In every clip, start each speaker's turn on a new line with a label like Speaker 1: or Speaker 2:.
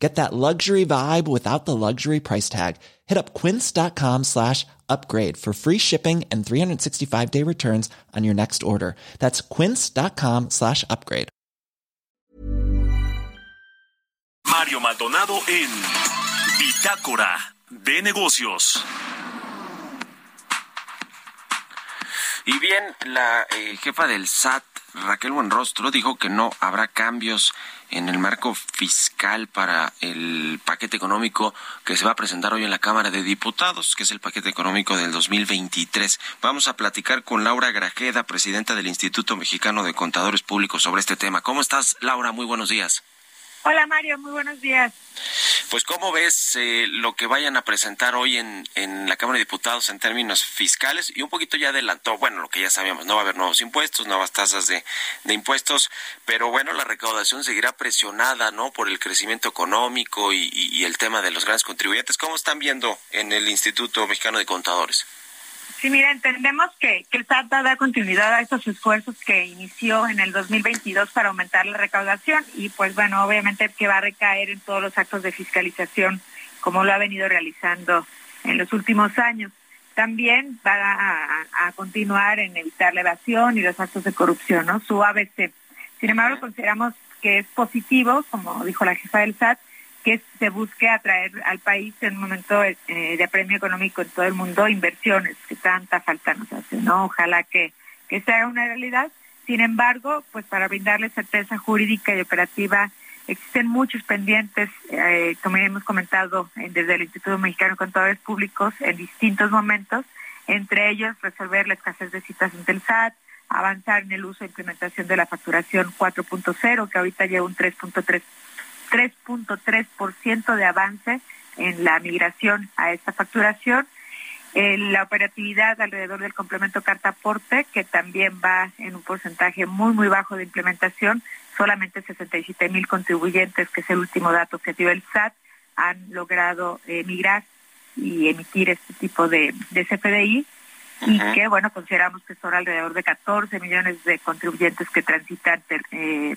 Speaker 1: Get that luxury vibe without the luxury price tag. Hit up quince.com slash upgrade for free shipping and 365 day returns on your next order. That's quince.com slash upgrade.
Speaker 2: Mario Maldonado en Bitácora de Negocios.
Speaker 3: Y bien, la eh, jefa del SAT, Raquel Buenrostro, dijo que no habrá cambios en el marco fiscal para el paquete económico que se va a presentar hoy en la Cámara de Diputados, que es el paquete económico del 2023. Vamos a platicar con Laura Grajeda, presidenta del Instituto Mexicano de Contadores Públicos, sobre este tema. ¿Cómo estás, Laura? Muy buenos días.
Speaker 4: Hola Mario, muy buenos días.
Speaker 3: Pues cómo ves eh, lo que vayan a presentar hoy en, en la Cámara de Diputados en términos fiscales y un poquito ya adelantó, bueno, lo que ya sabíamos, no va a haber nuevos impuestos, nuevas tasas de, de impuestos, pero bueno, la recaudación seguirá presionada, ¿no? Por el crecimiento económico y, y, y el tema de los grandes contribuyentes. ¿Cómo están viendo en el Instituto Mexicano de Contadores?
Speaker 4: Sí, mira, entendemos que, que el SAT va a dar continuidad a estos esfuerzos que inició en el 2022 para aumentar la recaudación y pues bueno, obviamente que va a recaer en todos los actos de fiscalización como lo ha venido realizando en los últimos años. También va a, a continuar en evitar la evasión y los actos de corrupción, ¿no? Su ABC. Sin embargo, consideramos que es positivo, como dijo la jefa del SAT, que se busque atraer al país en un momento eh, de apremio económico en todo el mundo inversiones tanta falta nos hace, ¿no? Ojalá que, que sea una realidad. Sin embargo, pues para brindarle certeza jurídica y operativa, existen muchos pendientes, eh, como hemos comentado desde el Instituto Mexicano de Contadores Públicos en distintos momentos, entre ellos resolver la escasez de citas ante el SAT, avanzar en el uso e implementación de la facturación 4.0, que ahorita lleva un 3.3 3.3% de avance en la migración a esta facturación. Eh, la operatividad alrededor del complemento carta aporte, que también va en un porcentaje muy, muy bajo de implementación. Solamente 67 mil contribuyentes, que es el último dato que dio el SAT, han logrado eh, migrar y emitir este tipo de, de CFDI y que, bueno, consideramos que son alrededor de 14 millones de contribuyentes que transitan eh,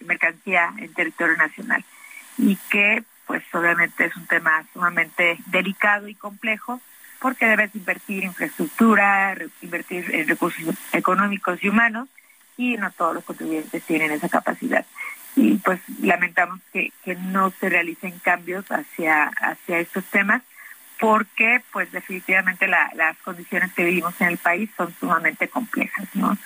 Speaker 4: mercancía en territorio nacional. Y que, pues, obviamente es un tema sumamente delicado y complejo porque debes invertir en infraestructura, invertir en recursos económicos y humanos y no todos los contribuyentes tienen esa capacidad. Y pues lamentamos que, que no se realicen cambios hacia, hacia estos temas porque pues definitivamente la, las condiciones que vivimos en el país son sumamente complejas, ¿no?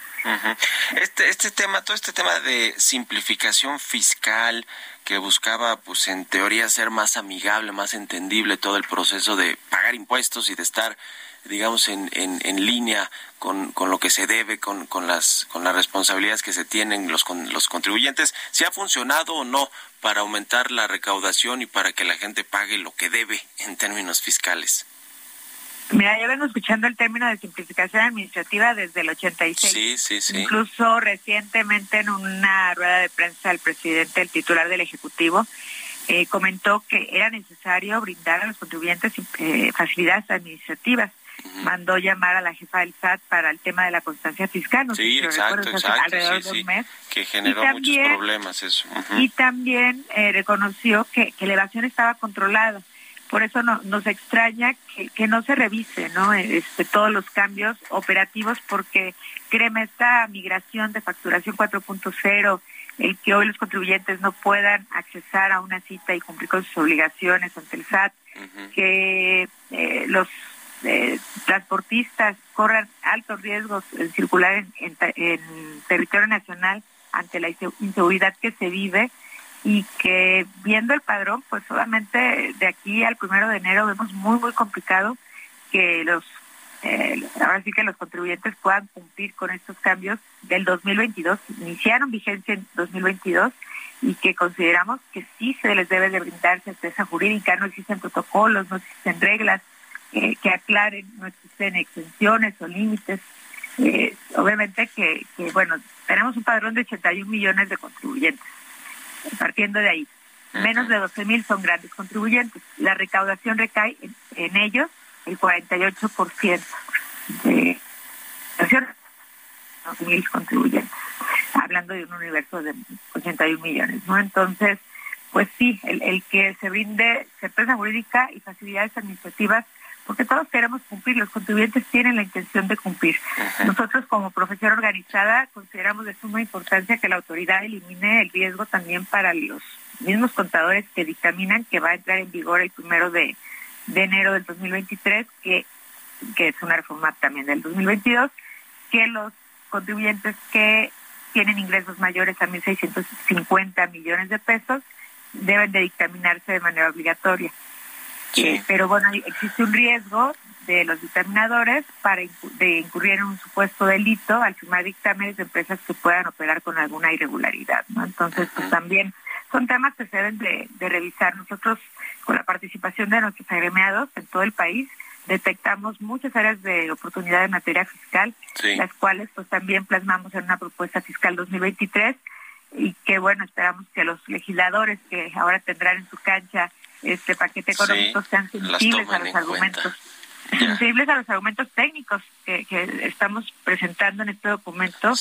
Speaker 3: Este este tema, todo este tema de simplificación fiscal que buscaba pues en teoría ser más amigable, más entendible todo el proceso de pagar impuestos y de estar digamos, en, en, en línea con, con, lo que se debe, con, con, las, con las responsabilidades que se tienen los, con, los contribuyentes, si ha funcionado o no para aumentar la recaudación y para que la gente pague lo que debe en términos fiscales.
Speaker 4: Mira, yo vengo escuchando el término de simplificación administrativa desde el 86.
Speaker 3: Sí, sí, sí.
Speaker 4: Incluso recientemente en una rueda de prensa el presidente, el titular del Ejecutivo, eh, comentó que era necesario brindar a los contribuyentes eh, facilidades administrativas mandó llamar a la jefa del SAT para el tema de la constancia fiscal. No
Speaker 3: sí, exacto, exacto, alrededor sí, de un mes. que generó también, muchos problemas eso. Uh -huh.
Speaker 4: Y también eh, reconoció que, que, la evasión estaba controlada. Por eso no, nos extraña que, que, no se revise ¿no? Este, todos los cambios operativos, porque créeme, esta migración de facturación 4.0, el que hoy los contribuyentes no puedan accesar a una cita y cumplir con sus obligaciones ante el SAT, uh -huh. que eh, los eh, transportistas corran altos riesgos en circular en, territorio nacional ante la inseguridad que se vive y que viendo el padrón, pues solamente de aquí al primero de enero vemos muy, muy complicado que los, eh, ahora sí que los contribuyentes puedan cumplir con estos cambios del 2022, iniciaron vigencia en 2022 y que consideramos que sí se les debe de brindar certeza jurídica, no existen protocolos, no existen reglas, que aclaren, no existen exenciones o límites Eh, obviamente que, que, bueno, tenemos un padrón de 81 millones de contribuyentes, partiendo de ahí. Menos de 12 mil son grandes contribuyentes. La recaudación recae en, ellos el 48% de mil contribuyentes, hablando de un universo de 81 millones, ¿no? Entonces, pues sí, el, el que se brinde certeza jurídica y facilidades administrativas porque todos queremos cumplir, los contribuyentes tienen la intención de cumplir. Nosotros como profesión organizada consideramos de suma importancia que la autoridad elimine el riesgo también para los mismos contadores que dictaminan que va a entrar en vigor el primero de, enero del 2023, que, que es una reforma también del 2022, que los contribuyentes que tienen ingresos mayores a 1.650 millones de pesos deben de dictaminarse de manera obligatoria. Eh, pero bueno, existe un riesgo de los dictaminadores para de incurrir en un supuesto delito al firmar dictámenes de empresas que puedan operar con alguna irregularidad, ¿no? Entonces, pues también son temas que se deben de, revisar. Nosotros, con la participación de nuestros agremiados en todo el país, detectamos muchas áreas de oportunidad en materia fiscal, las cuales pues también plasmamos en una propuesta fiscal 2023 y que bueno, esperamos que los legisladores que ahora tendrán en su cancha este paquete económico sean sensibles a los argumentos sensibles a los argumentos técnicos que, estamos presentando en este documento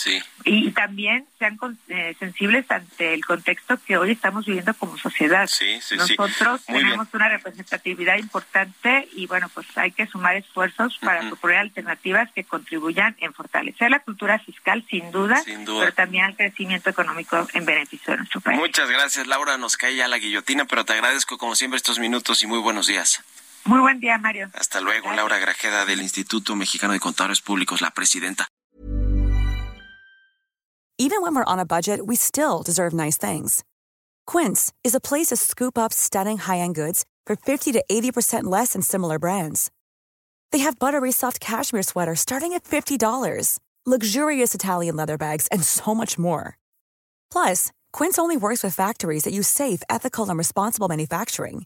Speaker 4: y, también sean eh, sensibles ante el contexto que hoy estamos viviendo como sociedad. Nosotros tenemos una representatividad importante y bueno, pues hay que sumar esfuerzos para proponer alternativas que contribuyan en fortalecer la cultura fiscal, sin duda, pero también al crecimiento económico en beneficio de nuestro país.
Speaker 3: Muchas gracias, Laura. Nos cae ya la guillotina, pero te agradezco como siempre estos minutos y muy buenos días.
Speaker 4: Muy buen día, Mario.
Speaker 3: Hasta luego, Laura Grajeda del Instituto Mexicano de Contadores Públicos, la presidenta.
Speaker 5: Even when we're on a budget, we still deserve nice things. Quince is a place to scoop up stunning high-end goods for 50 to 80% less than similar brands. They have buttery soft cashmere sweaters starting at $50, luxurious Italian leather bags, and so much more. Plus, Quince only works with factories that use safe, ethical, and responsible manufacturing.